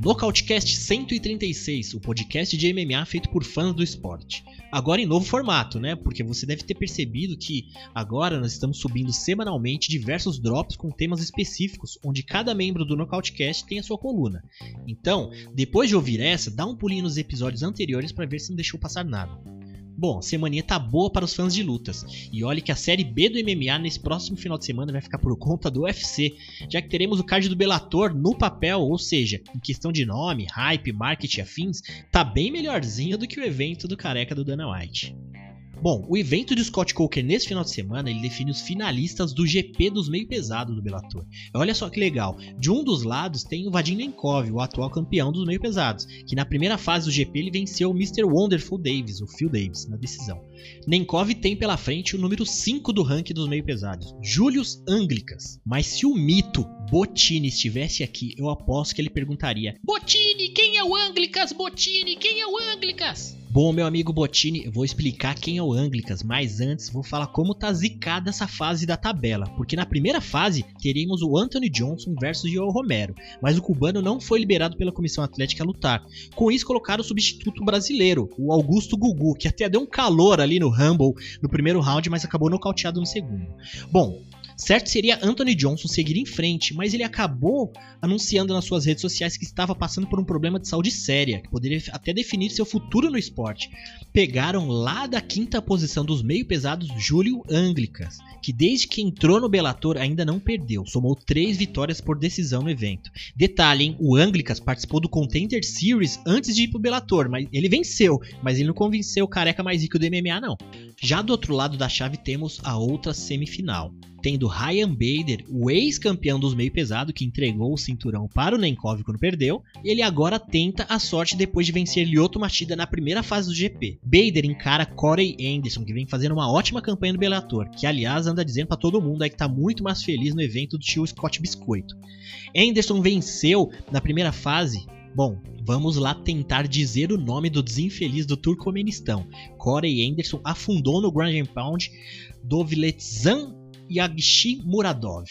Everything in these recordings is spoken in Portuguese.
Nocautecast 136, o podcast de MMA feito por fãs do esporte. Agora em novo formato, né? Porque você deve ter percebido que agora nós estamos subindo semanalmente diversos drops com temas específicos, onde cada membro do Nocautecast tem a sua coluna. Então, depois de ouvir essa, dá um pulinho nos episódios anteriores para ver se não deixou passar nada. Bom, semaninha tá boa para os fãs de lutas. E olhe que a série B do MMA nesse próximo final de semana vai ficar por conta do UFC, já que teremos o card do Bellator no papel, ou seja, em questão de nome, hype, marketing afins, tá bem melhorzinho do que o evento do careca do Dana White. Bom, o evento de Scott Coker nesse final de semana ele define os finalistas do GP dos meio pesado do Bellator. Olha só que legal, de um dos lados tem o Vadim Nenkov, o atual campeão dos meio pesados, que na primeira fase do GP ele venceu o Mr. Wonderful Davis, o Phil Davis, na decisão. Nenkov tem pela frente o número 5 do ranking dos meio pesados, Julius Anglicas. Mas se o mito Bottini estivesse aqui, eu aposto que ele perguntaria: Bottini, quem é o Anglicas? Bottini, quem é o Anglicas? Bom, meu amigo Bottini, eu vou explicar quem é o Anglicas, mas antes vou falar como tá zicada essa fase da tabela, porque na primeira fase teríamos o Anthony Johnson versus o Romero, mas o cubano não foi liberado pela comissão atlética a lutar. Com isso colocaram o substituto brasileiro, o Augusto Gugu, que até deu um calor ali no Rumble no primeiro round, mas acabou nocauteado no segundo. Bom, Certo seria Anthony Johnson seguir em frente, mas ele acabou anunciando nas suas redes sociais que estava passando por um problema de saúde séria, que poderia até definir seu futuro no esporte. Pegaram lá da quinta posição dos meio pesados Júlio Anglicas, que desde que entrou no Bellator ainda não perdeu, somou três vitórias por decisão no evento. Detalhe, hein, o Anglicas participou do Contender Series antes de ir pro Bellator, mas ele venceu, mas ele não convenceu o careca mais rico do MMA não. Já do outro lado da chave temos a outra semifinal tendo Ryan Bader, o ex-campeão dos meio pesado que entregou o cinturão para o Nenkov quando perdeu, ele agora tenta a sorte depois de vencer Lyoto Machida na primeira fase do GP. Bader encara Corey Anderson, que vem fazendo uma ótima campanha no Bellator, que aliás anda dizendo para todo mundo aí que tá muito mais feliz no evento do tio Scott Biscoito. Anderson venceu na primeira fase Bom, vamos lá tentar dizer o nome do desinfeliz do Turcomenistão. Corey Anderson afundou no Grand Pound Dovletzan Yagshi Muradov.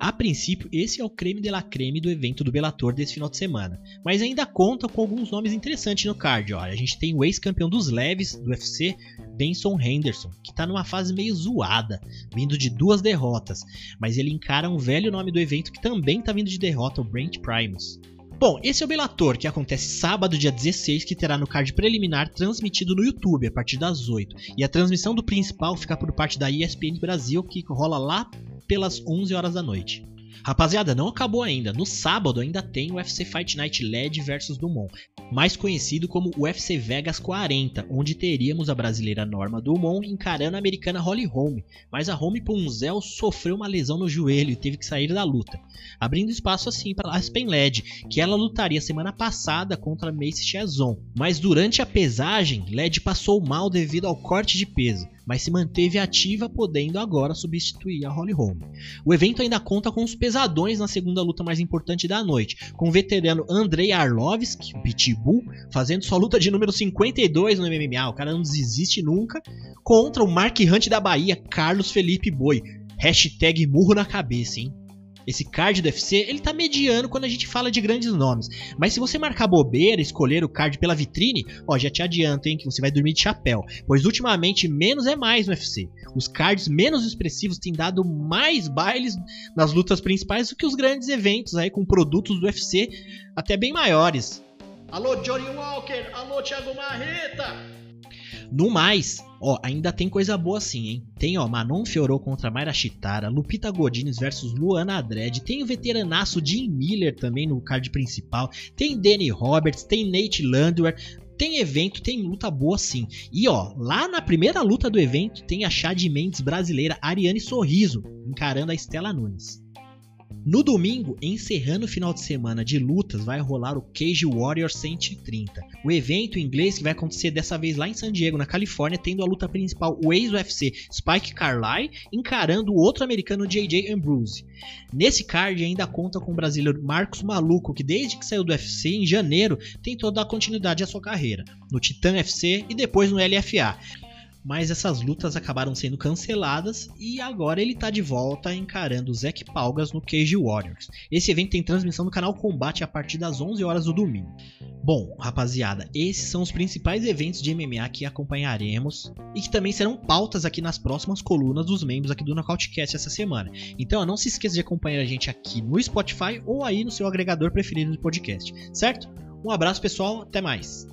A princípio, esse é o creme de la creme do evento do Bellator desse final de semana, mas ainda conta com alguns nomes interessantes no card. Olha, a gente tem o ex-campeão dos leves do UFC, Benson Henderson, que está numa fase meio zoada, vindo de duas derrotas, mas ele encara um velho nome do evento que também está vindo de derrota, o Brent Primus. Bom, esse é o Bellator, que acontece sábado, dia 16, que terá no card preliminar transmitido no YouTube a partir das 8. E a transmissão do principal fica por parte da ESPN Brasil, que rola lá pelas 11 horas da noite. Rapaziada, não acabou ainda. No sábado ainda tem o UFC Fight Night LED versus Dumont, mais conhecido como UFC Vegas 40, onde teríamos a brasileira Norma Dumont encarando a americana Holly Holm, mas a Holm Punzel sofreu uma lesão no joelho e teve que sair da luta, abrindo espaço assim para Aspen Led, que ela lutaria semana passada contra Macy Chazon, mas durante a pesagem, Led passou mal devido ao corte de peso mas se manteve ativa, podendo agora substituir a Holly Holm. O evento ainda conta com os pesadões na segunda luta mais importante da noite, com o veterano Andrei Arlovski, Pitbull, fazendo sua luta de número 52 no MMA, o cara não desiste nunca, contra o Mark Hunt da Bahia, Carlos Felipe Boi. Hashtag murro na cabeça, hein? Esse card do UFC, ele tá mediano quando a gente fala de grandes nomes. Mas se você marcar bobeira, escolher o card pela vitrine, ó, já te adianto, hein, que você vai dormir de chapéu. Pois ultimamente menos é mais no UFC. Os cards menos expressivos têm dado mais bailes nas lutas principais do que os grandes eventos aí com produtos do UFC até bem maiores. Alô, Johnny Walker! Alô, Thiago Marreta! No mais, ó, ainda tem coisa boa sim, hein? Tem, ó, Manon Fiorou contra Mayra Chitara, Lupita Godinez versus Luana Dredd, tem o veteranaço Jim Miller também no card principal, tem Danny Roberts, tem Nate Landwehr, tem evento, tem luta boa sim. E ó, lá na primeira luta do evento tem a Chad Mendes brasileira Ariane Sorriso encarando a Estela Nunes. No domingo, encerrando o final de semana de lutas, vai rolar o Cage Warrior 130. O evento inglês que vai acontecer dessa vez lá em San Diego, na Califórnia, tendo a luta principal o ex-UFC Spike Carlyle encarando o outro americano JJ Ambrose. Nesse card ainda conta com o brasileiro Marcos Maluco, que desde que saiu do UFC em janeiro tentou dar continuidade à sua carreira, no Titan FC e depois no LFA mas essas lutas acabaram sendo canceladas e agora ele tá de volta encarando o Zack Palgas no Cage Warriors. Esse evento tem transmissão no canal Combate a partir das 11 horas do domingo. Bom, rapaziada, esses são os principais eventos de MMA que acompanharemos e que também serão pautas aqui nas próximas colunas dos membros aqui do Nocautecast essa semana. Então, não se esqueça de acompanhar a gente aqui no Spotify ou aí no seu agregador preferido de podcast, certo? Um abraço, pessoal, até mais.